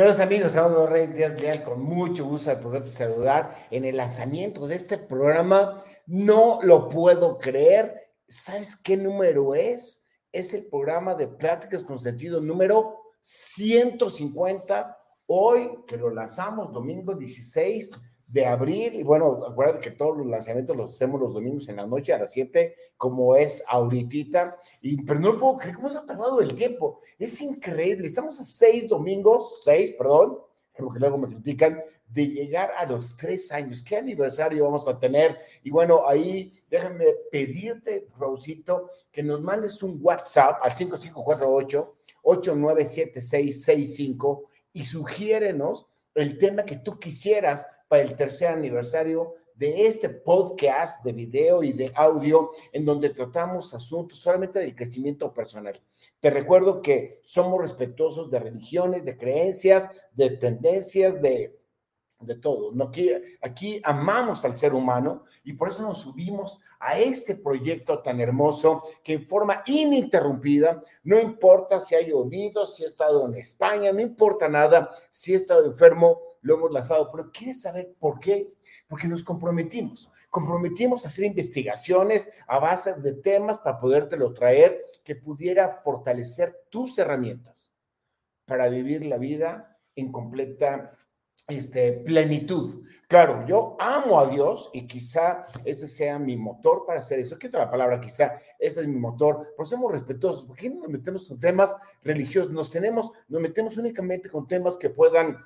Queridos amigos, Salvador Reyes Díaz Leal, con mucho gusto de poderte saludar en el lanzamiento de este programa. No lo puedo creer. ¿Sabes qué número es? Es el programa de Pláticas con Sentido número 150. Hoy que lo lanzamos domingo 16 de abril, y bueno, acuérdate que todos los lanzamientos los hacemos los domingos en la noche a las 7, como es ahorita, y, pero no puedo creer cómo se ha pasado el tiempo, es increíble, estamos a seis domingos, seis, perdón, porque luego me critican, de llegar a los tres años, ¿qué aniversario vamos a tener? Y bueno, ahí déjame pedirte, Raulcito, que nos mandes un WhatsApp al 5548 897665 y sugiérenos el tema que tú quisieras para el tercer aniversario de este podcast de video y de audio en donde tratamos asuntos solamente del crecimiento personal. Te recuerdo que somos respetuosos de religiones, de creencias, de tendencias, de de todo. Aquí, aquí amamos al ser humano y por eso nos subimos a este proyecto tan hermoso que en forma ininterrumpida, no importa si ha llovido, si ha estado en España, no importa nada, si ha estado enfermo, lo hemos lanzado, pero ¿quieres saber por qué? Porque nos comprometimos, comprometimos a hacer investigaciones a base de temas para podértelo traer que pudiera fortalecer tus herramientas para vivir la vida en completa este, plenitud. Claro, yo amo a Dios y quizá ese sea mi motor para hacer eso. Quito la palabra quizá, ese es mi motor, pero somos respetuosos. ¿Por qué no nos metemos con temas religiosos? Nos tenemos, nos metemos únicamente con temas que puedan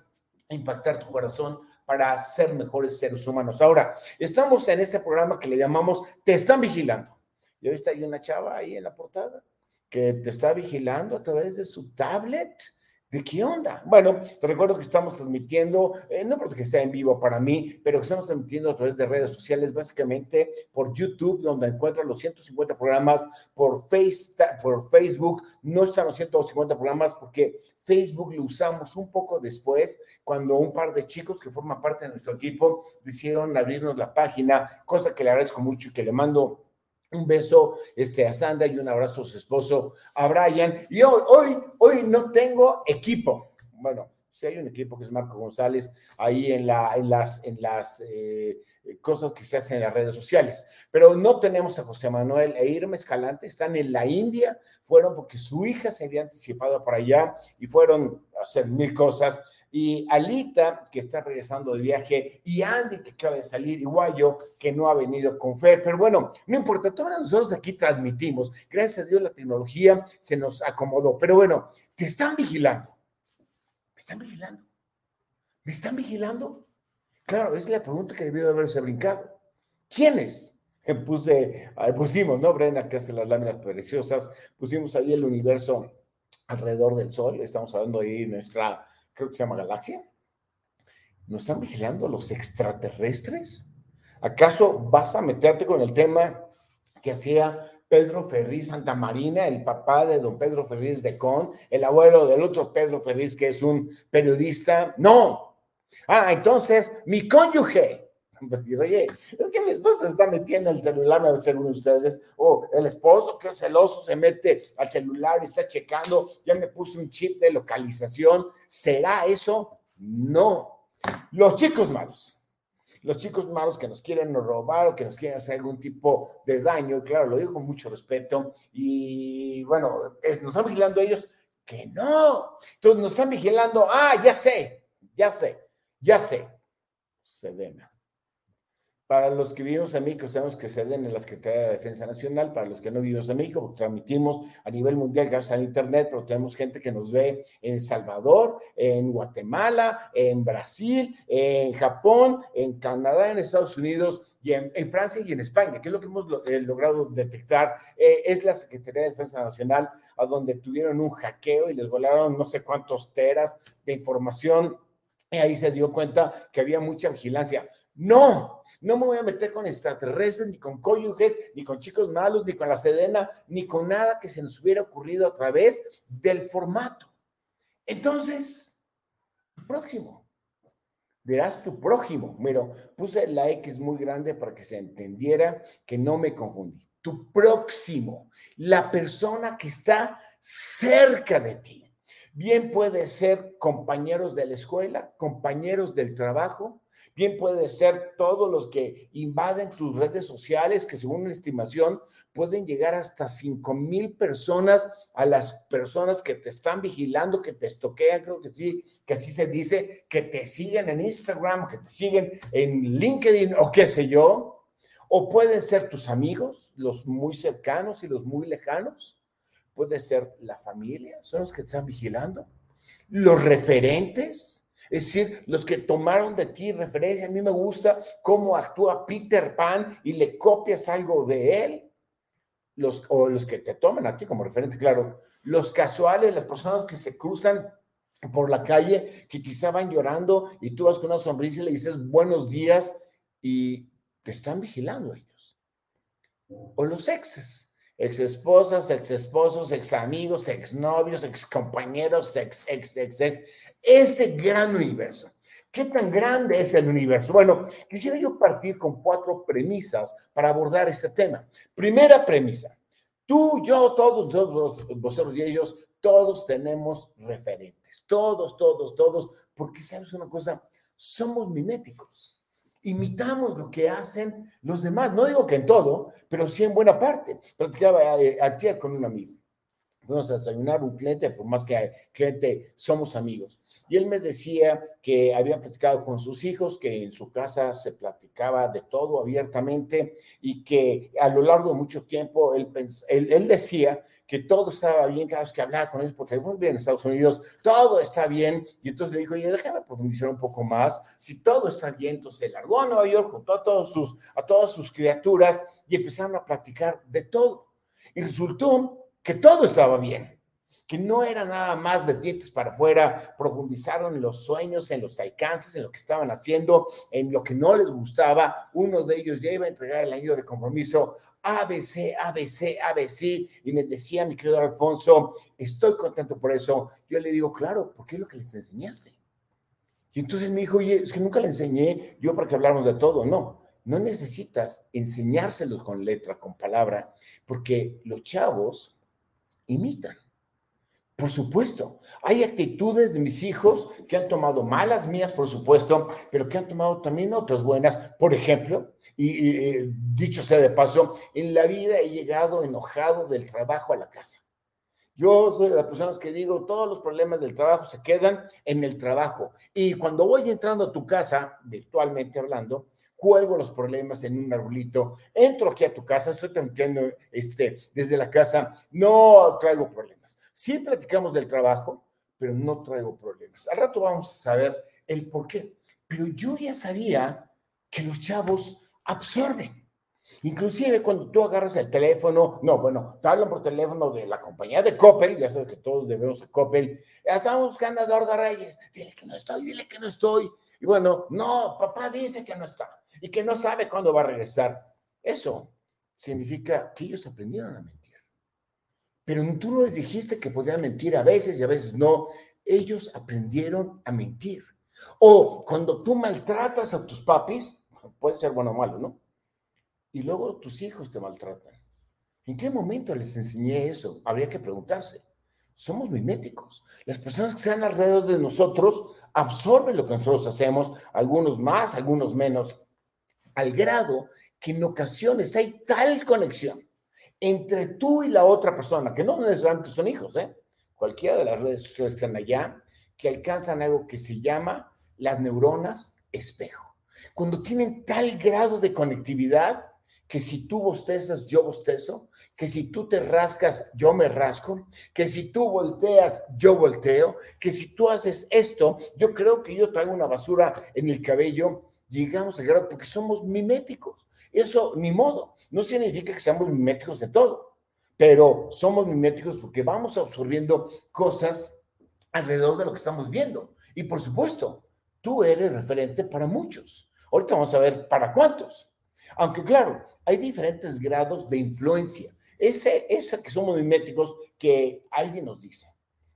impactar tu corazón para ser mejores seres humanos. Ahora, estamos en este programa que le llamamos Te están vigilando. Y ahorita hay una chava ahí en la portada que te está vigilando a través de su tablet ¿De qué onda? Bueno, te recuerdo que estamos transmitiendo, eh, no porque sea en vivo para mí, pero que estamos transmitiendo a través de redes sociales, básicamente por YouTube, donde encuentras los 150 programas, por, face, por Facebook, no están los 150 programas porque Facebook lo usamos un poco después, cuando un par de chicos que forman parte de nuestro equipo decidieron abrirnos la página, cosa que le agradezco mucho y que le mando un beso este, a Sandra y un abrazo a su esposo, a Brian. Y hoy, hoy, hoy no tengo equipo. Bueno, si hay un equipo que es Marco González ahí en las eh, cosas que se hacen en las redes sociales. Pero no tenemos a José Manuel e Irma Escalante, están en la India, fueron porque su hija se había anticipado para allá y fueron a hacer mil cosas y Alita, que está regresando de viaje, y Andy, que acaba de salir, y Guayo, que no ha venido con Fer. Pero bueno, no importa, todos nosotros aquí transmitimos. Gracias a Dios la tecnología se nos acomodó. Pero bueno, te están vigilando. ¿Me están vigilando? ¿Me están vigilando? Claro, es la pregunta que debió de haberse brincado. ¿Quiénes? Puse, pusimos, ¿no? Brenda, que hace las láminas preciosas, pusimos ahí el universo alrededor del sol, estamos hablando ahí nuestra creo que se llama Galaxia. ¿Nos están vigilando los extraterrestres? ¿Acaso vas a meterte con el tema que hacía Pedro Ferriz Santa Marina, el papá de don Pedro Ferriz de Con, el abuelo del otro Pedro Ferriz que es un periodista? No. Ah, entonces mi cónyuge es que mi esposa está metiendo el celular, me va a ser uno de ustedes, o el esposo que es celoso se mete al celular y está checando, ya me puse un chip de localización, ¿será eso? No. Los chicos malos, los chicos malos que nos quieren robar o que nos quieren hacer algún tipo de daño, y claro, lo digo con mucho respeto, y bueno, nos están vigilando ellos, que no. Entonces nos están vigilando, ah, ya sé, ya sé, ya sé. Sedena. Para los que vivimos en México, sabemos que se den en la Secretaría de Defensa Nacional. Para los que no vivimos en México, porque transmitimos a nivel mundial gracias al Internet, pero tenemos gente que nos ve en Salvador, en Guatemala, en Brasil, en Japón, en Canadá, en Estados Unidos y en, Francia y en España, que es lo que hemos eh, logrado detectar. Eh, es la Secretaría de Defensa Nacional, a donde tuvieron un hackeo y les volaron no sé cuántos teras de información. Y ahí se dio cuenta que había mucha vigilancia. No, no me voy a meter con extraterrestres, ni con cónyuges, ni con chicos malos, ni con la sedena, ni con nada que se nos hubiera ocurrido a través del formato. Entonces, próximo. Verás tu prójimo. Mira, puse la X muy grande para que se entendiera que no me confundí. Tu próximo, la persona que está cerca de ti Bien puede ser compañeros de la escuela, compañeros del trabajo, bien puede ser todos los que invaden tus redes sociales, que según una estimación pueden llegar hasta 5 mil personas a las personas que te están vigilando, que te estoquean, creo que sí, que así se dice, que te siguen en Instagram, que te siguen en LinkedIn o qué sé yo. O pueden ser tus amigos, los muy cercanos y los muy lejanos puede ser la familia, son los que te están vigilando, los referentes, es decir, los que tomaron de ti referencia. A mí me gusta cómo actúa Peter Pan y le copias algo de él. Los, o los que te toman a ti como referente, claro. Los casuales, las personas que se cruzan por la calle, que quizá van llorando y tú vas con una sonrisa y le dices buenos días y te están vigilando ellos. O los exes, ex esposas, ex esposos, ex amigos, ex novios, ex compañeros, ex, ex, ex, ex, ese gran universo. ¿Qué tan grande es el universo? Bueno, quisiera yo partir con cuatro premisas para abordar este tema. Primera premisa, tú, yo, todos, todos vosotros y ellos, todos tenemos referentes, todos, todos, todos, porque sabes una cosa, somos miméticos imitamos lo que hacen los demás. No digo que en todo, pero sí en buena parte. Platicaba eh, ayer con un amigo. Fuimos a desayunar un cliente, por más que cliente somos amigos. Y él me decía que había platicado con sus hijos, que en su casa se platicaba de todo abiertamente y que a lo largo de mucho tiempo él, decía que todo estaba bien cada vez que hablaba con ellos, porque fue bien en Estados Unidos, todo está bien. Y entonces le dijo, oye, déjame profundizar un poco más. Si todo está bien, entonces se largó a Nueva York junto a, todos sus, a todas sus criaturas y empezaron a platicar de todo. Y resultó que todo estaba bien que no era nada más de dientes para afuera, profundizaron en los sueños, en los alcances, en lo que estaban haciendo, en lo que no les gustaba. Uno de ellos ya iba a entregar el año de compromiso ABC, ABC, ABC, y me decía mi querido Alfonso, estoy contento por eso. Yo le digo, claro, porque es lo que les enseñaste. Y entonces me dijo, oye, es que nunca le enseñé yo para que habláramos de todo. No, no necesitas enseñárselos con letra, con palabra, porque los chavos imitan. Por supuesto, hay actitudes de mis hijos que han tomado malas mías, por supuesto, pero que han tomado también otras buenas. Por ejemplo, y, dicho sea de paso, en la vida he llegado enojado del trabajo a la casa. Yo soy de las personas que digo, todos los problemas del trabajo se quedan en el trabajo. Y cuando voy entrando a tu casa, virtualmente hablando, cuelgo los problemas en un arbolito, entro aquí a tu casa, estoy transmitiendo este, desde la casa, no traigo problemas. Sí platicamos del trabajo, pero no traigo problemas. Al rato vamos a saber el por qué. Pero yo ya sabía que los chavos absorben. Inclusive cuando tú agarras el teléfono, no, bueno, te hablan por teléfono de la compañía de Coppel, ya sabes que todos debemos a Coppel, estamos buscando a Dorda Reyes, dile que no estoy, dile que no estoy. Y bueno, no, papá dice que no está y que no sabe cuándo va a regresar. Eso significa que ellos aprendieron a mentir. Pero tú no les dijiste que podían mentir a veces y a veces no. Ellos aprendieron a mentir. O cuando tú maltratas a tus papis, puede ser bueno o malo, ¿no? Y luego tus hijos te maltratan. ¿En qué momento les enseñé eso? Habría que preguntarse somos miméticos. Las personas que están alrededor de nosotros absorben lo que nosotros hacemos, algunos más, algunos menos, al grado que en ocasiones hay tal conexión entre tú y la otra persona, que no necesariamente son hijos, ¿eh? cualquiera de las redes sociales que están allá, que alcanzan algo que se llama las neuronas espejo. Cuando tienen tal grado de conectividad que si tú bostezas, yo bostezo, que si tú te rascas, yo me rasco, que si tú volteas, yo volteo, que si tú haces esto, yo creo que yo traigo una basura en el cabello, llegamos al grado porque somos miméticos. Eso, ni modo, no significa que seamos miméticos de todo, pero somos miméticos porque vamos absorbiendo cosas alrededor de lo que estamos viendo. Y por supuesto, tú eres referente para muchos. Ahorita vamos a ver para cuántos. Aunque claro, hay diferentes grados de influencia. Ese, esa que somos miméticos, que alguien nos dice,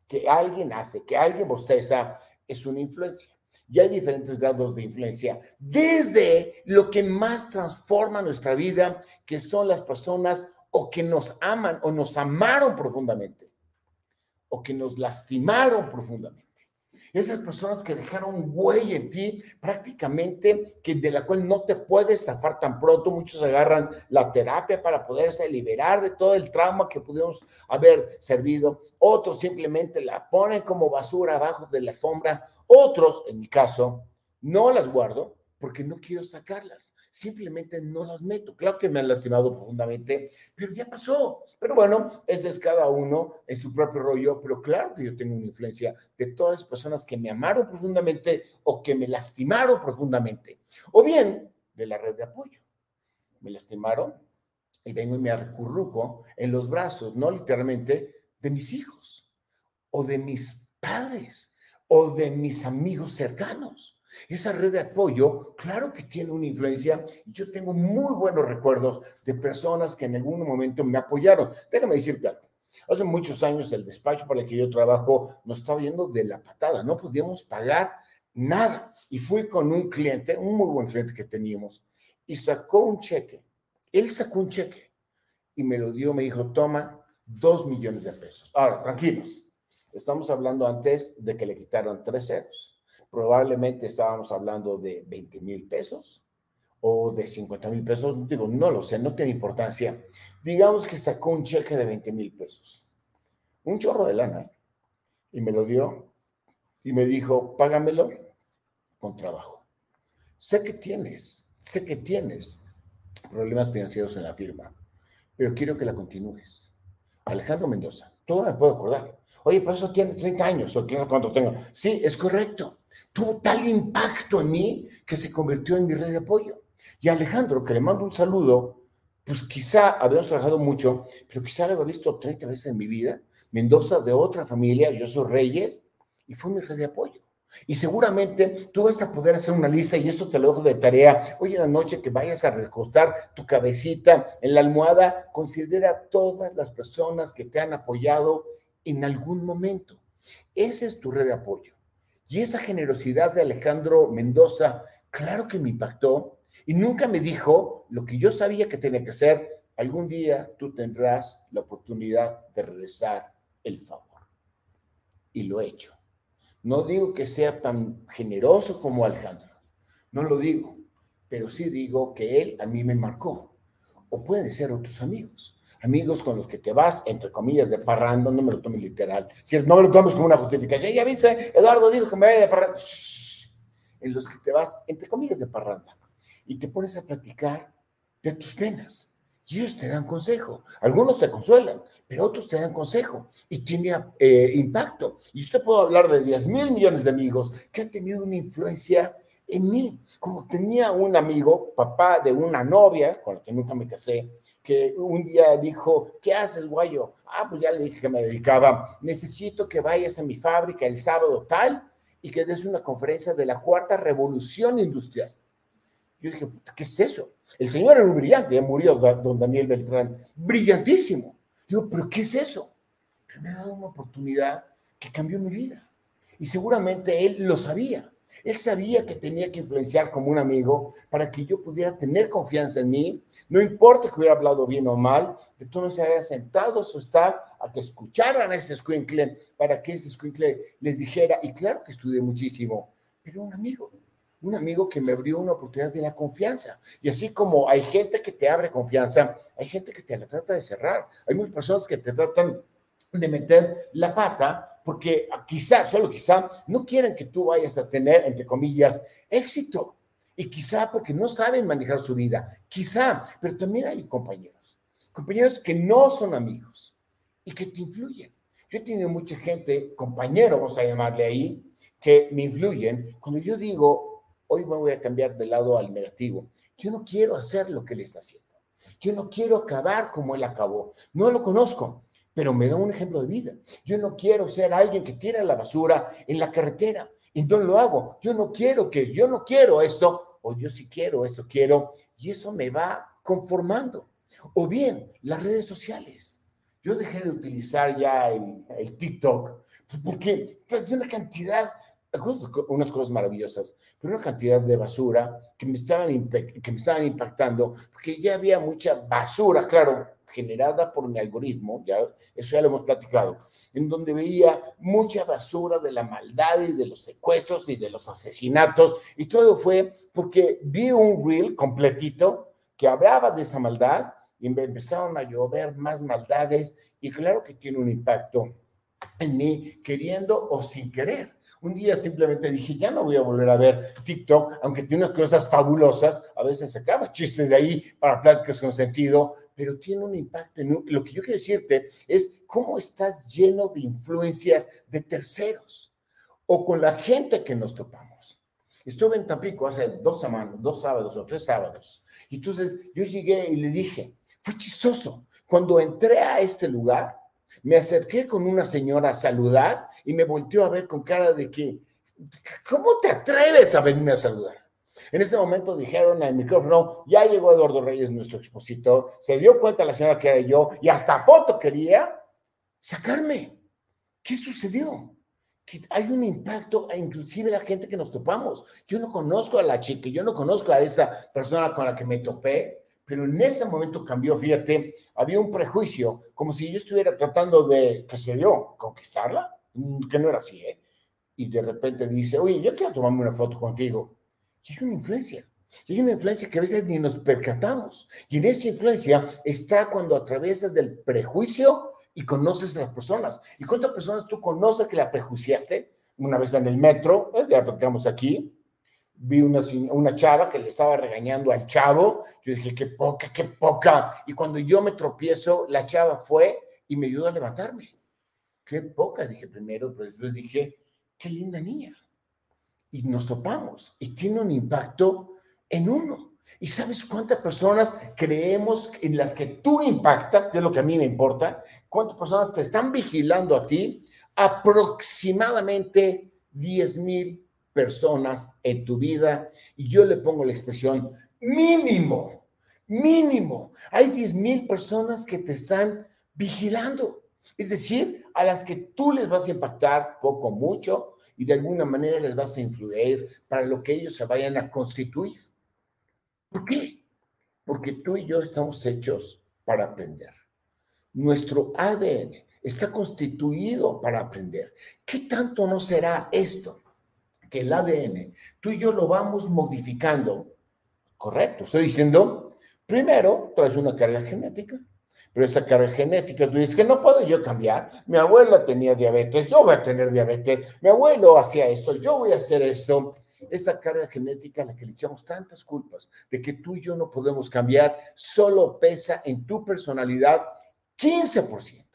que alguien hace, que alguien bosteza, es una influencia. Y hay diferentes grados de influencia, desde lo que más transforma nuestra vida, que son las personas o que nos aman o nos amaron profundamente, o que nos lastimaron profundamente. Esas personas que dejaron huella en ti prácticamente que de la cual no te puedes zafar tan pronto. Muchos agarran la terapia para poderse liberar de todo el trauma que pudimos haber servido. Otros simplemente la ponen como basura abajo de la alfombra. Otros, en mi caso, no las guardo porque no quiero sacarlas, simplemente no las meto. Claro que me han lastimado profundamente, pero ya pasó. Pero bueno, ese es cada uno en su propio rollo, pero claro que yo tengo una influencia de todas las personas que me amaron profundamente o que me lastimaron profundamente, o bien de la red de apoyo. Me lastimaron y vengo y me arcurruco en los brazos, no literalmente, de mis hijos o de mis padres o de mis amigos cercanos esa red de apoyo, claro que tiene una influencia yo tengo muy buenos recuerdos de personas que en algún momento me apoyaron. Déjame decirte algo. Hace muchos años el despacho para el que yo trabajo nos estaba yendo de la patada, no podíamos pagar nada. Y fui con un cliente, un muy buen cliente que teníamos, y sacó un cheque. Él sacó un cheque y me lo dio, me dijo, toma dos millones de pesos. Ahora, tranquilos, estamos hablando antes de que le quitaran tres ceros probablemente estábamos hablando de 20 mil pesos o de 50 mil pesos, digo, no lo sé, no tiene importancia. Digamos que sacó un cheque de 20 mil pesos, un chorro de lana, y me lo dio y me dijo, págamelo con trabajo. Sé que tienes, sé que tienes problemas financieros en la firma, pero quiero que la continúes. Alejandro Mendoza, todo me puedo acordar. Oye, pero eso tiene 30 años, o quién cuánto tengo. Sí, es correcto tuvo tal impacto en mí que se convirtió en mi red de apoyo. Y Alejandro, que le mando un saludo, pues quizá habíamos trabajado mucho, pero quizá lo había visto 30 veces en mi vida. Mendoza de otra familia, yo soy Reyes, y fue mi red de apoyo. Y seguramente tú vas a poder hacer una lista, y esto te lo dejo de tarea. Hoy en la noche que vayas a recostar tu cabecita en la almohada, considera todas las personas que te han apoyado en algún momento. Esa es tu red de apoyo. Y esa generosidad de Alejandro Mendoza, claro que me impactó y nunca me dijo lo que yo sabía que tenía que hacer. Algún día tú tendrás la oportunidad de regresar el favor. Y lo he hecho. No digo que sea tan generoso como Alejandro, no lo digo, pero sí digo que él a mí me marcó. O pueden ser otros amigos amigos con los que te vas, entre comillas, de parrando, no me lo tomes literal, no me lo tomes como una justificación, ya viste, Eduardo dijo que me vaya de parranda, en los que te vas, entre comillas, de parranda, y te pones a platicar de tus penas. Y ellos te dan consejo. Algunos te consuelan, pero otros te dan consejo y tiene eh, impacto. Y yo te puedo hablar de 10 mil millones de amigos que han tenido una influencia en mí. Como tenía un amigo, papá de una novia con la que nunca me casé, que un día dijo, ¿qué haces, guayo? Ah, pues ya le dije que me dedicaba, necesito que vayas a mi fábrica el sábado tal y que des una conferencia de la cuarta revolución industrial. Yo dije, ¿qué es eso? El señor era un brillante, murió don Daniel Beltrán, brillantísimo. Digo, ¿pero qué es eso? Pero me ha dado una oportunidad que cambió mi vida. Y seguramente él lo sabía. Él sabía que tenía que influenciar como un amigo para que yo pudiera tener confianza en mí. No importa que hubiera hablado bien o mal, que tú no se haya sentado a su staff a que escucharan a ese squinkle para que ese squinkle les dijera, y claro que estudié muchísimo, pero un amigo, un amigo que me abrió una oportunidad de la confianza. Y así como hay gente que te abre confianza, hay gente que te la trata de cerrar. Hay muchas personas que te tratan de meter la pata porque quizá, solo quizá, no quieren que tú vayas a tener, entre comillas, éxito. Y quizá porque no saben manejar su vida, quizá, pero también hay compañeros, compañeros que no son amigos y que te influyen. Yo he tenido mucha gente, compañeros, vamos a llamarle ahí, que me influyen. Cuando yo digo, hoy me voy a cambiar de lado al negativo, yo no quiero hacer lo que él está haciendo. Yo no quiero acabar como él acabó. No lo conozco, pero me da un ejemplo de vida. Yo no quiero ser alguien que tira la basura en la carretera. no lo hago. Yo no quiero que, yo no quiero esto, o yo sí quiero esto, quiero, y eso me va conformando. O bien, las redes sociales. Yo dejé de utilizar ya el, TikTok porque es una cantidad, unas cosas maravillosas, pero una cantidad de basura que me estaban, que me estaban impactando, porque ya había mucha basura, claro, generada por mi algoritmo, ya eso ya lo hemos platicado, en donde veía mucha basura de la maldad y de los secuestros y de los asesinatos, y todo fue porque vi un reel completito que hablaba de esa maldad y me empezaron a llover más maldades y claro que tiene un impacto en mí, queriendo o sin querer. Un día simplemente dije, ya no voy a volver a ver TikTok, aunque tiene unas cosas fabulosas, a veces acaba chistes de ahí para pláticas con sentido, pero tiene un impacto. En Lo que yo quiero decirte es cómo estás lleno de influencias de terceros o con la gente que nos topamos. Estuve en Tampico hace dos semanas, dos sábados o tres sábados. Entonces yo llegué y le dije, fue chistoso. Cuando entré a este lugar, me acerqué con una señora a saludar y me volteó a ver con cara de que, ¿cómo te atreves a venirme a saludar? En ese momento dijeron al micrófono, ya llegó Eduardo Reyes, nuestro expositor, se dio cuenta la señora que era yo y hasta foto quería sacarme. ¿Qué sucedió? Que hay un impacto a inclusive la gente que nos topamos. Yo no conozco a la chica, yo no conozco a esa persona con la que me topé, pero en ese momento cambió, fíjate, había un prejuicio, como si yo estuviera tratando de, qué sé yo, conquistarla, mm, que no era así, ¿eh? Y de repente dice, oye, yo quiero tomarme una foto contigo. Y hay una influencia, y hay una influencia que a veces ni nos percatamos. Y en esa influencia está cuando atravesas del prejuicio y conoces a las personas. ¿Y cuántas personas tú conoces que la prejuiciaste? Una vez en el metro, ¿eh? ya platicamos aquí, vi una, una chava que le estaba regañando al chavo, yo dije, qué poca, qué poca. Y cuando yo me tropiezo, la chava fue y me ayudó a levantarme. Qué poca, dije primero, pero después dije, qué linda niña. Y nos topamos y tiene un impacto en uno. ¿Y sabes cuántas personas creemos en las que tú impactas? Que es lo que a mí me importa. ¿Cuántas personas te están vigilando a ti? Aproximadamente 10 mil personas en tu vida y yo le pongo la expresión mínimo, mínimo. Hay 10 mil personas que te están vigilando, es decir, a las que tú les vas a impactar poco, mucho y de alguna manera les vas a influir para lo que ellos se vayan a constituir. ¿Por qué? Porque tú y yo estamos hechos para aprender. Nuestro ADN está constituido para aprender. ¿Qué tanto no será esto? Que el ADN, tú y yo lo vamos modificando. Correcto, estoy diciendo, primero traes una carga genética, pero esa carga genética, tú dices que no puedo yo cambiar. Mi abuela tenía diabetes, yo voy a tener diabetes. Mi abuelo hacía esto, yo voy a hacer esto. Esa carga genética a la que le echamos tantas culpas de que tú y yo no podemos cambiar, solo pesa en tu personalidad 15%.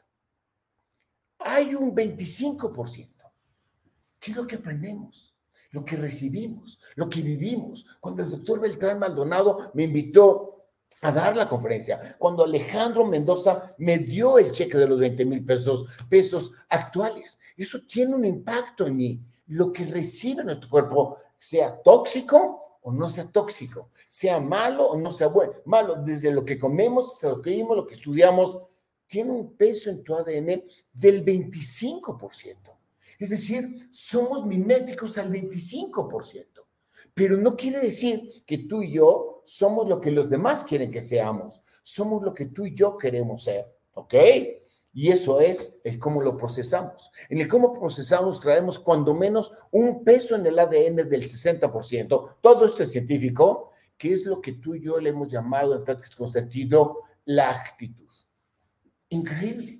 Hay un 25%. ¿Qué es lo que aprendemos? Lo que recibimos, lo que vivimos. Cuando el doctor Beltrán Maldonado me invitó a dar la conferencia, cuando Alejandro Mendoza me dio el cheque de los 20 mil pesos, pesos actuales, eso tiene un impacto en mí. Lo que recibe nuestro cuerpo, sea tóxico o no sea tóxico, sea malo o no sea bueno, malo, desde lo que comemos, hasta lo que vimos, lo que estudiamos, tiene un peso en tu ADN del 25%. Es decir, somos miméticos al 25%. Pero no quiere decir que tú y yo somos lo que los demás quieren que seamos. Somos lo que tú y yo queremos ser. ¿Ok? Y eso es el cómo lo procesamos. En el cómo procesamos traemos cuando menos un peso en el ADN del 60%. Todo esto es científico, que es lo que tú y yo le hemos llamado en prácticas con sentido la actitud. Increíble.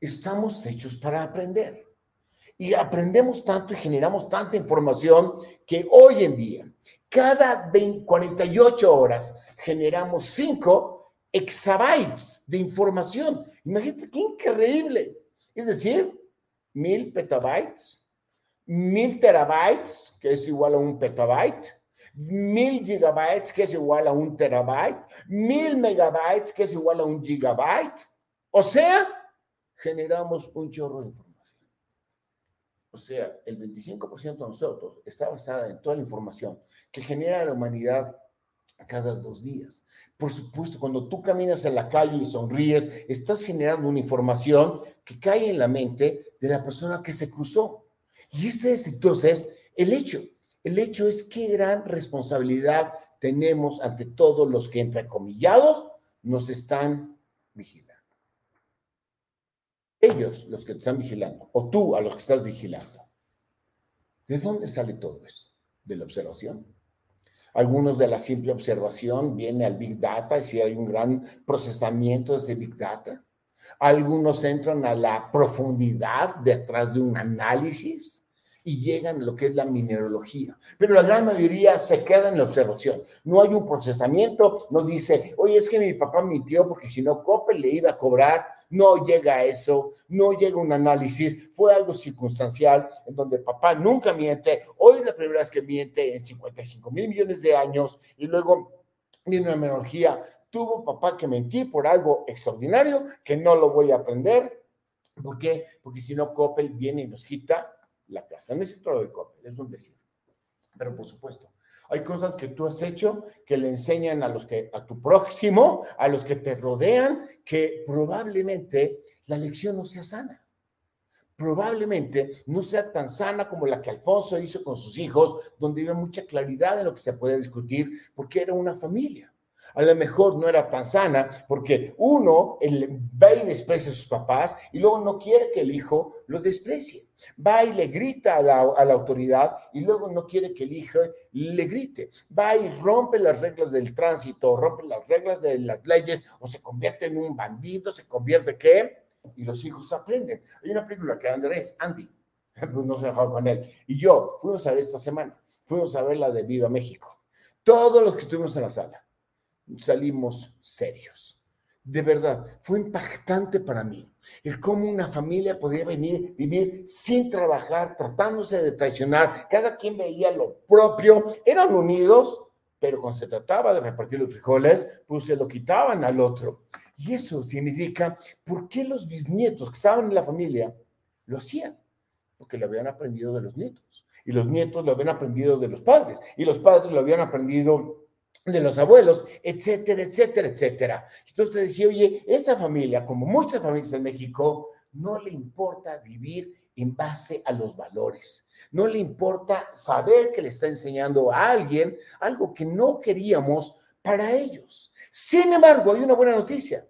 Estamos hechos para aprender. Y aprendemos tanto y generamos tanta información que hoy en día, cada 48 horas, generamos 5 exabytes de información. Imagínate qué increíble. Es decir, mil petabytes, mil terabytes, que es igual a un petabyte, mil gigabytes, que es igual a un terabyte, mil megabytes, que es igual a un gigabyte. O sea, generamos un chorro de información. O sea, el 25% de nosotros está basada en toda la información que genera la humanidad cada dos días. Por supuesto, cuando tú caminas en la calle y sonríes, estás generando una información que cae en la mente de la persona que se cruzó. Y este es entonces el hecho. El hecho es qué gran responsabilidad tenemos ante todos los que, entre comillados, nos están vigilando. Ellos, los que te están vigilando, o tú a los que estás vigilando. ¿De dónde sale todo eso? ¿De la observación? Algunos de la simple observación viene al Big Data, y si hay un gran procesamiento de ese Big Data. Algunos entran a la profundidad detrás de un análisis y llegan a lo que es la mineralogía. Pero la gran mayoría se queda en la observación. No hay un procesamiento, no dice, oye, es que mi papá mintió porque si no, Coppel le iba a cobrar. No llega a eso, no llega un análisis. Fue algo circunstancial en donde papá nunca miente. Hoy es la primera vez que miente en 55 mil millones de años y luego viene una mineralogía. Tuvo papá que mentir por algo extraordinario que no lo voy a aprender. ¿Por qué? Porque si no, Coppel viene y nos quita la casa. No es todo el Coppel, es un decir. Pero por supuesto, hay cosas que tú has hecho que le enseñan a los que, a tu próximo, a los que te rodean, que probablemente la lección no sea sana. Probablemente no sea tan sana como la que Alfonso hizo con sus hijos, donde había mucha claridad en lo que se puede discutir, porque era una familia a lo mejor no era tan sana porque uno va y desprecia a sus papás y luego no quiere que el hijo lo desprecie. Va y le grita a la, a la, autoridad y luego no quiere que el hijo le grite. Va y rompe las reglas del tránsito, rompe las reglas de las leyes o se convierte en un bandido, se convierte qué? Y los hijos aprenden. Hay una película que Andrés, Andy, pues no se enojó con él, y yo fuimos a ver esta semana, fuimos a ver la de Viva México. Todos los que estuvimos en la sala salimos serios. De verdad, fue impactante para mí el cómo una familia podía venir, vivir sin trabajar, tratándose de traicionar. Cada quien veía lo propio, eran unidos, pero cuando se trataba de repartir los frijoles, pues se lo quitaban al otro. Y eso significa, ¿por qué los bisnietos que estaban en la familia lo hacían? Porque lo habían aprendido de los nietos. Y los nietos lo habían aprendido de los padres. Y los padres lo habían aprendido de los abuelos, etcétera, etcétera, etcétera. Entonces te decía, oye, esta familia, como muchas familias en México, no le importa vivir en base a los valores. No le importa saber que le está enseñando a alguien algo que no queríamos para ellos. Sin embargo, hay una buena noticia.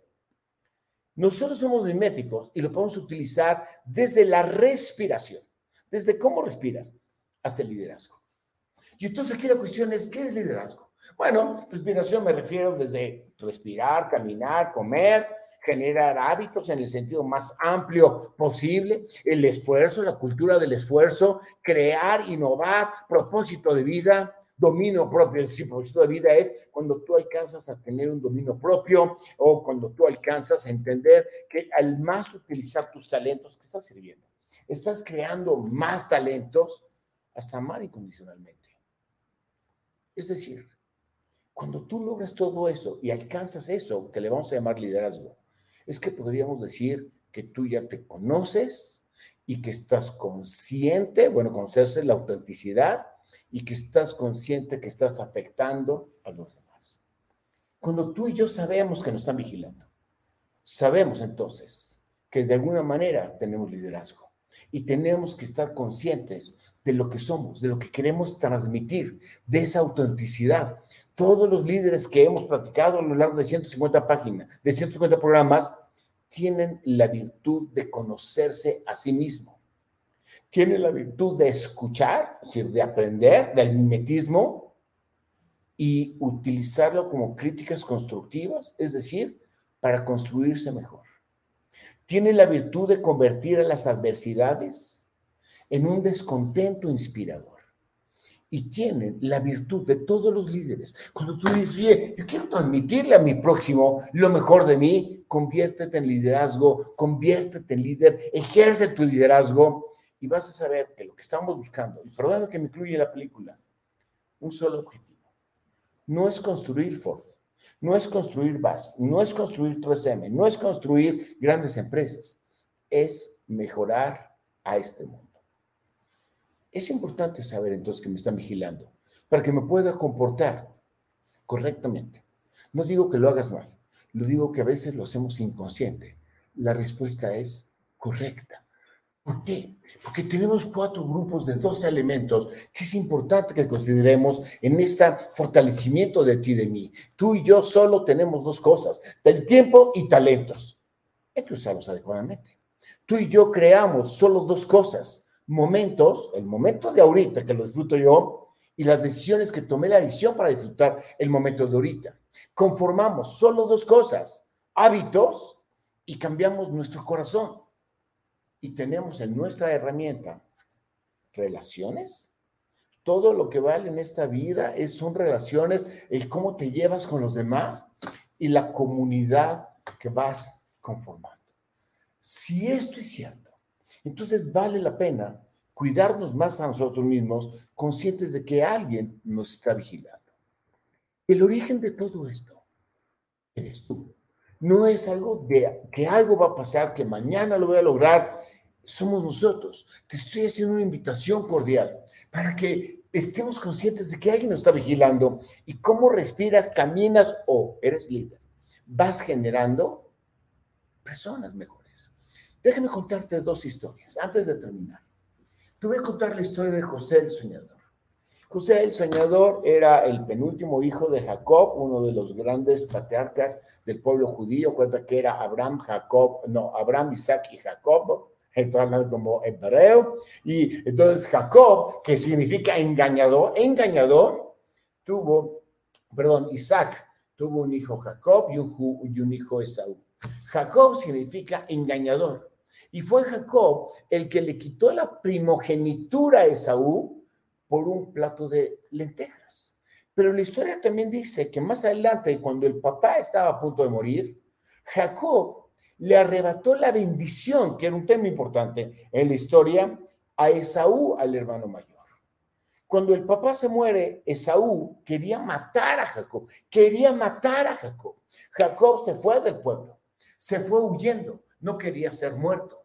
Nosotros somos miméticos y lo podemos utilizar desde la respiración, desde cómo respiras hasta el liderazgo. Y entonces aquí la cuestión es, ¿qué es liderazgo? Bueno, respiración me refiero desde respirar, caminar, comer, generar hábitos en el sentido más amplio posible, el esfuerzo, la cultura del esfuerzo, crear, innovar, propósito de vida, dominio propio. El propósito de vida es cuando tú alcanzas a tener un dominio propio o cuando tú alcanzas a entender que al más utilizar tus talentos, ¿qué estás sirviendo? Estás creando más talentos hasta amar incondicionalmente. Es decir, cuando tú logras todo eso y alcanzas eso, que le vamos a llamar liderazgo, es que podríamos decir que tú ya te conoces y que estás consciente, bueno, conocerse la autenticidad y que estás consciente que estás afectando a los demás. Cuando tú y yo sabemos que nos están vigilando, sabemos entonces que de alguna manera tenemos liderazgo y tenemos que estar conscientes de lo que somos, de lo que queremos transmitir, de esa autenticidad, todos los líderes que hemos platicado a lo largo de 150 páginas, de 150 programas, tienen la virtud de conocerse a sí mismo. Tienen la virtud de escuchar, es decir, de aprender del mimetismo y utilizarlo como críticas constructivas, es decir, para construirse mejor. Tienen la virtud de convertir a las adversidades en un descontento inspirador y tienen la virtud de todos los líderes. Cuando tú dices, bien, yo quiero transmitirle a mi próximo lo mejor de mí, conviértete en liderazgo, conviértete en líder, ejerce tu liderazgo y vas a saber que lo que estamos buscando, y perdón que me incluye la película, un solo objetivo. No es construir Ford, no es construir BAS, no es construir 3M, no es construir grandes empresas, es mejorar a este mundo. Es importante saber entonces que me están vigilando para que me pueda comportar correctamente. No digo que lo hagas mal, lo digo que a veces lo hacemos inconsciente. La respuesta es correcta. ¿Por qué? Porque tenemos cuatro grupos de dos elementos que es importante que consideremos en este fortalecimiento de ti y de mí. Tú y yo solo tenemos dos cosas, del tiempo y talentos. Hay que usarlos adecuadamente. Tú y yo creamos solo dos cosas, momentos, el momento de ahorita que lo disfruto yo y las decisiones que tomé la decisión para disfrutar el momento de ahorita. Conformamos solo dos cosas, hábitos y cambiamos nuestro corazón y tenemos en nuestra herramienta relaciones. Todo lo que vale en esta vida es, son relaciones, el cómo te llevas con los demás y la comunidad que vas conformando. Si esto es cierto, entonces vale la pena cuidarnos más a nosotros mismos, conscientes de que alguien nos está vigilando. El origen de todo esto eres tú no es algo de que algo va a pasar, que mañana lo voy a lograr. Somos nosotros. Te estoy haciendo una invitación cordial para que estemos conscientes de que alguien nos está vigilando y cómo respiras, caminas o eres líder. Vas generando personas mejores. Déjame contarte dos historias antes de terminar. Te voy a contar la historia de José el Soñador. José el Soñador era el penúltimo hijo de Jacob, uno de los grandes patriarcas del pueblo judío. Cuenta que era Abraham, Jacob, no, Abraham, Isaac y Jacob, hablando como hebreo. Y entonces Jacob, que significa engañador, engañador, tuvo, perdón, Isaac tuvo un hijo Jacob y un, y un hijo Esaú. Jacob significa engañador. Y fue Jacob el que le quitó la primogenitura a Esaú por un plato de lentejas. Pero la historia también dice que más adelante, cuando el papá estaba a punto de morir, Jacob le arrebató la bendición, que era un tema importante en la historia, a Esaú, al hermano mayor. Cuando el papá se muere, Esaú quería matar a Jacob, quería matar a Jacob. Jacob se fue del pueblo, se fue huyendo, no quería ser muerto.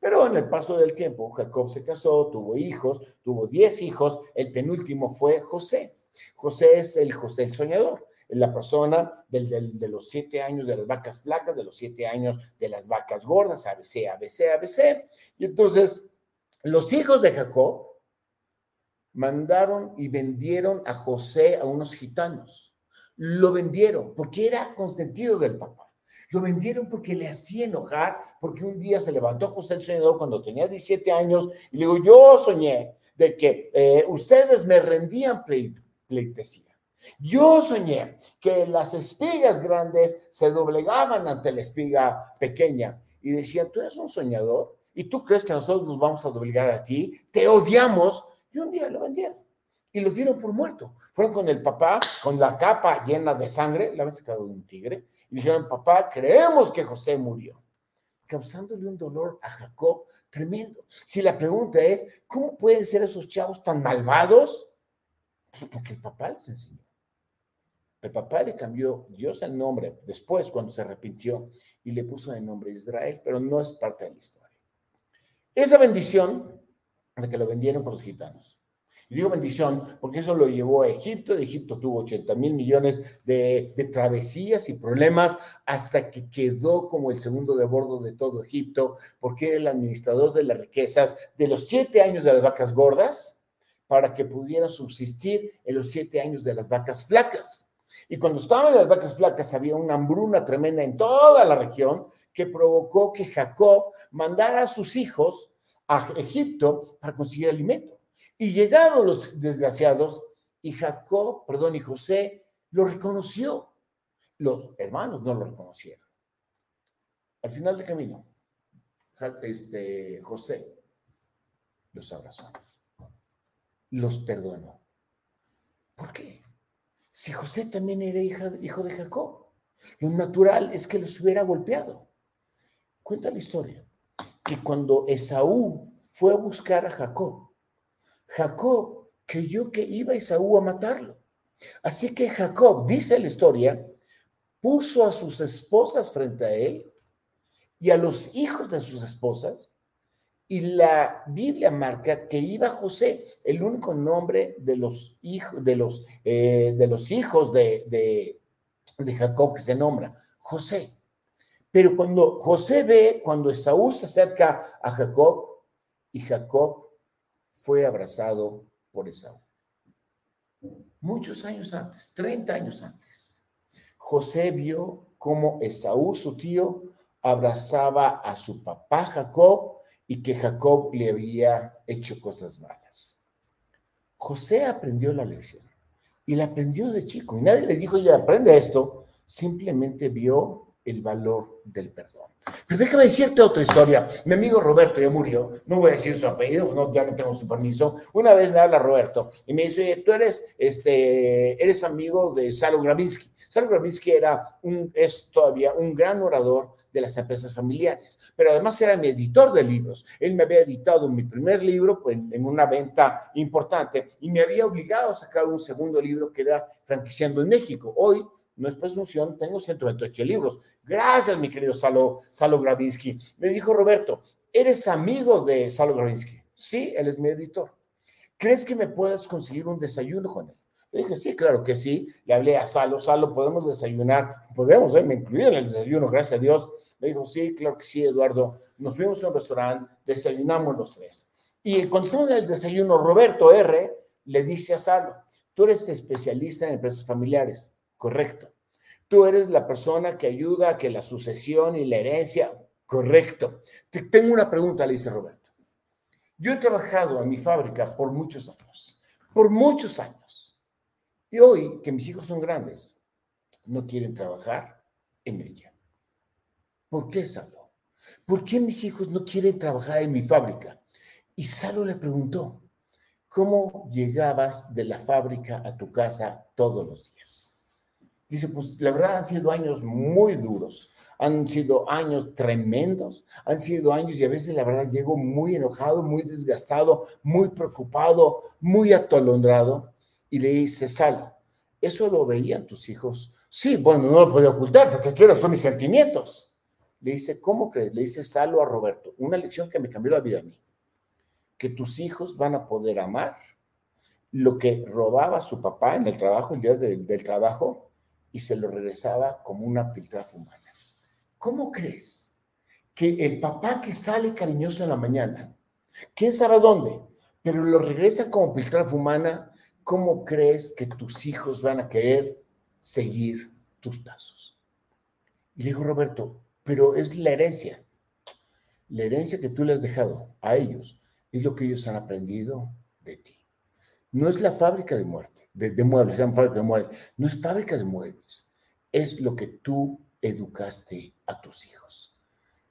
Pero en el paso del tiempo, Jacob se casó, tuvo hijos, tuvo diez hijos, el penúltimo fue José. José es el José el soñador, la persona del, de los siete años de las vacas flacas, de los siete años de las vacas gordas, ABC, ABC, ABC. Y entonces, los hijos de Jacob mandaron y vendieron a José a unos gitanos. Lo vendieron porque era consentido del papá. Lo vendieron porque le hacía enojar, porque un día se levantó José el Soñador cuando tenía 17 años y le dijo, yo soñé de que eh, ustedes me rendían pleitesía. Yo soñé que las espigas grandes se doblegaban ante la espiga pequeña y decían, tú eres un soñador y tú crees que nosotros nos vamos a doblegar a ti, te odiamos. Y un día lo vendieron y lo dieron por muerto. Fueron con el papá, con la capa llena de sangre, la habían sacado de un tigre, y dijeron, papá, creemos que José murió, causándole un dolor a Jacob tremendo. Si la pregunta es, ¿cómo pueden ser esos chavos tan malvados? Pues porque el papá les enseñó. El papá le cambió Dios el nombre después cuando se arrepintió y le puso el nombre Israel, pero no es parte de la historia. Esa bendición de que lo vendieron por los gitanos y digo bendición porque eso lo llevó a Egipto. De Egipto tuvo 80 mil millones de, travesías y problemas hasta que quedó como el segundo de bordo de todo Egipto porque era el administrador de las riquezas de los siete años de las vacas gordas para que pudiera subsistir en los siete años de las vacas flacas. Y cuando estaban las vacas flacas había una hambruna tremenda en toda la región que provocó que Jacob mandara a sus hijos a Egipto para conseguir alimento. Y llegaron los desgraciados y Jacob, perdón, y José lo reconoció. Los hermanos no lo reconocieron. Al final del camino, este, José los abrazó, los perdonó. ¿Por qué? Si José también era hijo de Jacob, lo natural es que los hubiera golpeado. Cuenta la historia que cuando Esaú fue a buscar a Jacob, Jacob creyó que iba Esaú a matarlo. Así que Jacob, dice la historia, puso a sus esposas frente a él y a los hijos de sus esposas. Y la Biblia marca que iba José, el único nombre de los hijos de los, eh, de, los hijos de, de, de Jacob que se nombra, José. Pero cuando José ve, cuando Esaú se acerca a Jacob, y Jacob fue abrazado por Esaú. Muchos años antes, 30 años antes, José vio cómo Esaú, su tío, abrazaba a su papá Jacob y que Jacob le había hecho cosas malas. José aprendió la lección y la aprendió de chico y nadie le dijo, ya aprende esto, simplemente vio el valor del perdón. Pero déjame decirte otra historia. Mi amigo Roberto ya murió, no voy a decir su apellido, no, ya no tengo su permiso. Una vez me habla Roberto y me dice, tú eres, este, eres amigo de Salo Gravinsky. Salo Gravinsky era un, es todavía un gran orador de las empresas familiares, pero además era mi editor de libros. Él me había editado mi primer libro pues, en una venta importante y me había obligado a sacar un segundo libro que era Franquiciando en México. Hoy no es presunción, tengo 128 libros. Gracias, mi querido Salo, Salo Gravinsky. Me dijo Roberto, ¿eres amigo de Salo Gravinsky? Sí, él es mi editor. ¿Crees que me puedas conseguir un desayuno con él? Le dije, sí, claro que sí. Le hablé a Salo, Salo, podemos desayunar. Podemos, ¿eh? me incluí en el desayuno, gracias a Dios. Me dijo, sí, claro que sí, Eduardo. Nos fuimos a un restaurante, desayunamos los tres. Y cuando fuimos el desayuno, Roberto R. le dice a Salo, tú eres especialista en empresas familiares. Correcto. Tú eres la persona que ayuda a que la sucesión y la herencia. Correcto. Te tengo una pregunta, le dice Roberto. Yo he trabajado en mi fábrica por muchos años, por muchos años. Y hoy, que mis hijos son grandes, no quieren trabajar en ella. ¿Por qué, Salo? ¿Por qué mis hijos no quieren trabajar en mi fábrica? Y Salo le preguntó, ¿cómo llegabas de la fábrica a tu casa todos los días? Dice, pues la verdad han sido años muy duros, han sido años tremendos, han sido años y a veces la verdad llego muy enojado, muy desgastado, muy preocupado, muy atolondrado. Y le dice, Salo, ¿eso lo veían tus hijos? Sí, bueno, no lo puedo ocultar porque quiero, son mis sentimientos. Le dice, ¿cómo crees? Le dice Salo a Roberto, una lección que me cambió la vida a mí, que tus hijos van a poder amar lo que robaba su papá en el trabajo, el día del, del trabajo, y se lo regresaba como una piltrafa humana. ¿Cómo crees que el papá que sale cariñoso en la mañana, quién sabe dónde, pero lo regresa como piltrafa humana, ¿cómo crees que tus hijos van a querer seguir tus pasos? Y le dijo Roberto, pero es la herencia. La herencia que tú le has dejado a ellos es lo que ellos han aprendido de ti. No es la fábrica de muerte, de, muebles, fábrica de muebles. No es fábrica de muebles. Es lo que tú educaste a tus hijos.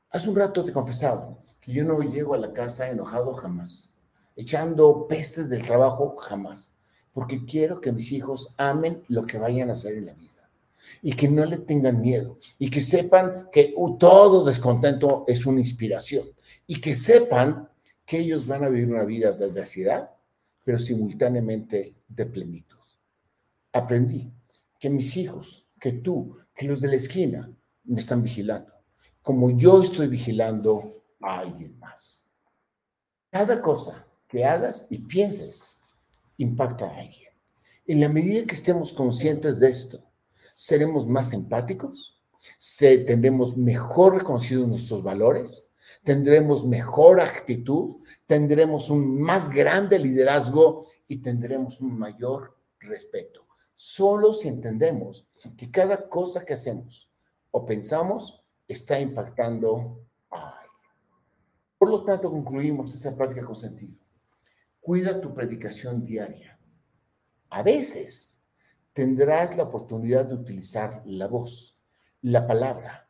Hace un rato te confesaba que yo no llego a la casa enojado jamás, echando pestes del trabajo jamás, porque quiero que mis hijos amen lo que vayan a hacer en la vida y que no le tengan miedo y que sepan que uh, todo descontento es una inspiración y que sepan que ellos van a vivir una vida de adversidad pero simultáneamente de plenitud. Aprendí que mis hijos, que tú, que los de la esquina me están vigilando, como yo estoy vigilando a alguien más. Cada cosa que hagas y pienses impacta a alguien. En la medida que estemos conscientes de esto, seremos más empáticos, tendremos mejor reconocidos nuestros valores, tendremos mejor actitud, tendremos un más grande liderazgo y tendremos un mayor respeto. Solo si entendemos que cada cosa que hacemos o pensamos está impactando a alguien. Por lo tanto, concluimos esa práctica con sentido. Cuida tu predicación diaria. A veces tendrás la oportunidad de utilizar la voz, la palabra,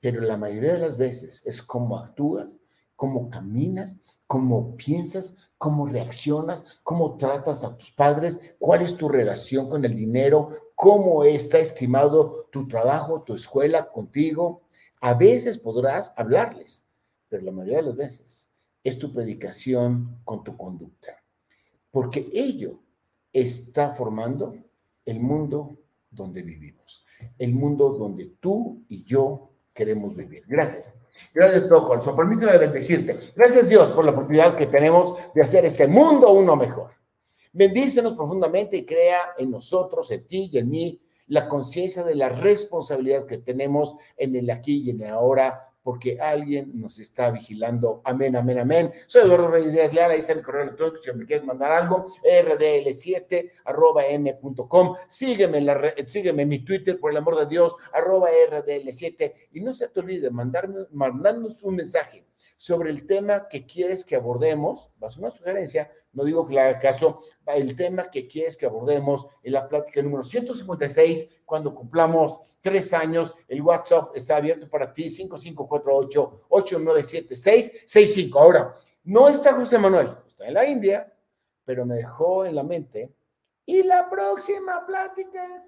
pero la mayoría de las veces es cómo actúas, cómo caminas, cómo piensas, cómo reaccionas, cómo tratas a tus padres, cuál es tu relación con el dinero, cómo está estimado tu trabajo, tu escuela contigo. A veces podrás hablarles, pero la mayoría de las veces es tu predicación con tu conducta, porque ello está formando el mundo donde vivimos, el mundo donde tú y yo queremos vivir. Gracias. Gracias, Tojo. Permíteme bendecirte. Gracias, Dios, por la oportunidad que tenemos de hacer este mundo uno mejor. Bendícenos profundamente y crea en nosotros, en ti y en mí, la conciencia de la responsabilidad que tenemos en el aquí y en el ahora porque alguien nos está vigilando. Amén, amén, amén. Soy Eduardo Reyes Díaz Leal, ahí está mi correo electrónico si me quieres mandar algo, rdl7 arroba m.com. Sígueme sígueme en mi Twitter, por el amor de Dios, arroba rdl7 y no se te olvide mandarme, mandarnos un mensaje sobre el tema que quieres que abordemos, vas a una sugerencia, no digo que le haga caso, el tema que quieres que abordemos en la plática número 156, cuando cumplamos tres años, el WhatsApp está abierto para ti, 5548-897665. Ahora, no está José Manuel, está en la India, pero me dejó en la mente, y la próxima plática,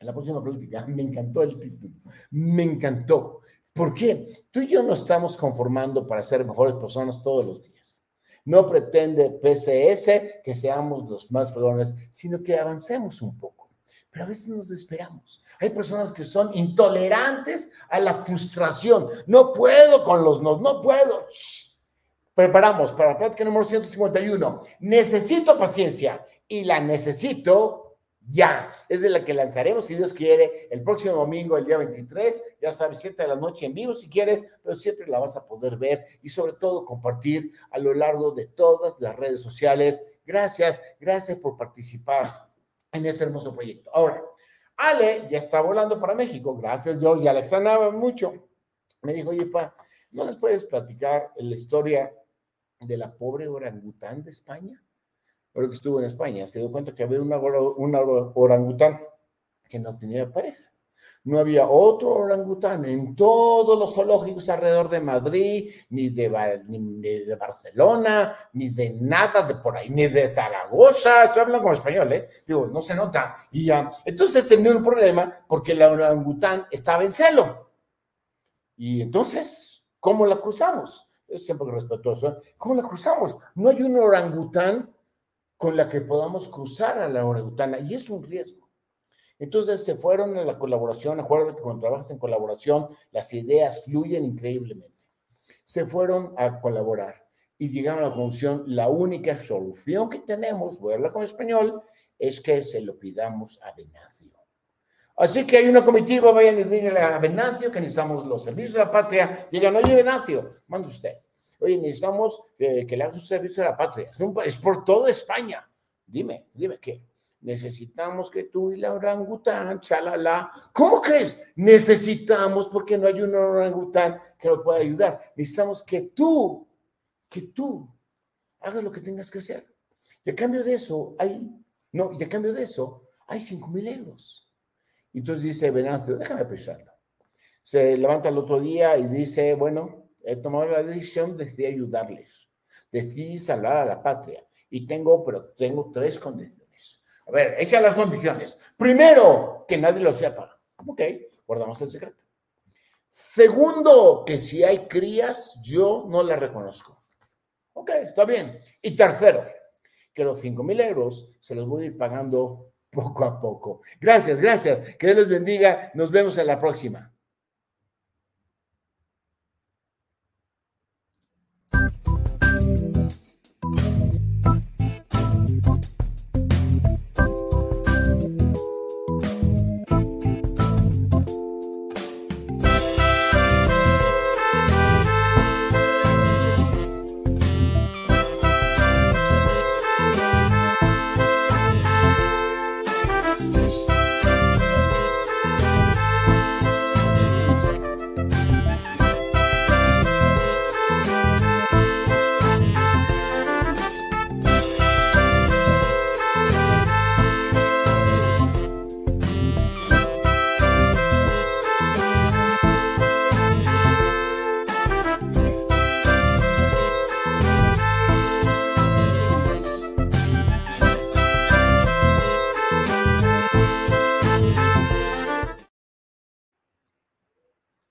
en la próxima plática, me encantó el título, me encantó. ¿Por qué? Tú y yo no estamos conformando para ser mejores personas todos los días. No pretende PCS que seamos los más fregones, sino que avancemos un poco. Pero a veces nos desesperamos. Hay personas que son intolerantes a la frustración. No puedo con los no, no puedo. Preparamos para la práctica número 151. Necesito paciencia y la necesito ya. Es de la que lanzaremos, si Dios quiere, el próximo domingo, el día 23, ya sabes, 7 de la noche en vivo si quieres, pero siempre la vas a poder ver y sobre todo compartir a lo largo de todas las redes sociales. Gracias, gracias por participar en este hermoso proyecto. Ahora, Ale ya está volando para México, gracias Dios, ya la extrañaba mucho. Me dijo, oye, pa, ¿no les puedes platicar la historia de la pobre orangután de España? Ahora que estuvo en España, se dio cuenta que había una, una orangután que no tenía pareja. No había otro orangután en todos los zoológicos alrededor de Madrid, ni de, ni de Barcelona, ni de nada de por ahí, ni de Zaragoza. Estoy hablando como español, ¿eh? Digo, no se nota. Y ya, entonces tenía un problema porque la orangután estaba en celo. Y entonces, ¿cómo la cruzamos? Es siempre respetuoso. ¿eh? ¿Cómo la cruzamos? No hay un orangután con la que podamos cruzar a la orangutana y es un riesgo. Entonces se fueron a la colaboración, acuérdate que cuando trabajas en colaboración las ideas fluyen increíblemente. Se fueron a colaborar y llegaron a la conclusión, la única solución que tenemos, voy a hablar con español, es que se lo pidamos a Venacio. Así que hay una comitiva, vayan y díganle a Venacio que necesitamos los servicios de la patria. Digan, oye Venacio, manda usted Oye, necesitamos que le hagas un servicio a la patria. Es, por toda España. Dime, dime qué. Necesitamos que tú y la orangután, chalala. ¿Cómo crees? Necesitamos, porque no hay un orangután que lo pueda ayudar. Necesitamos que tú, que tú hagas lo que tengas que hacer. Y a cambio de eso, hay, no, y a cambio de eso, hay cinco mil euros. Entonces dice Venancio, déjame pensarlo. Se levanta el otro día y dice, bueno, he tomado la decisión, decidí ayudarles, decidí salvar a la patria y tengo, pero tengo tres condiciones. A ver, echa las condiciones. Primero, que nadie lo sepa. Ok, guardamos el secreto. Segundo, que si hay crías, yo no las reconozco. Ok, está bien. Y tercero, que los 5 mil euros se los voy a ir pagando poco a poco. Gracias, gracias. Que Dios les bendiga. Nos vemos en la próxima.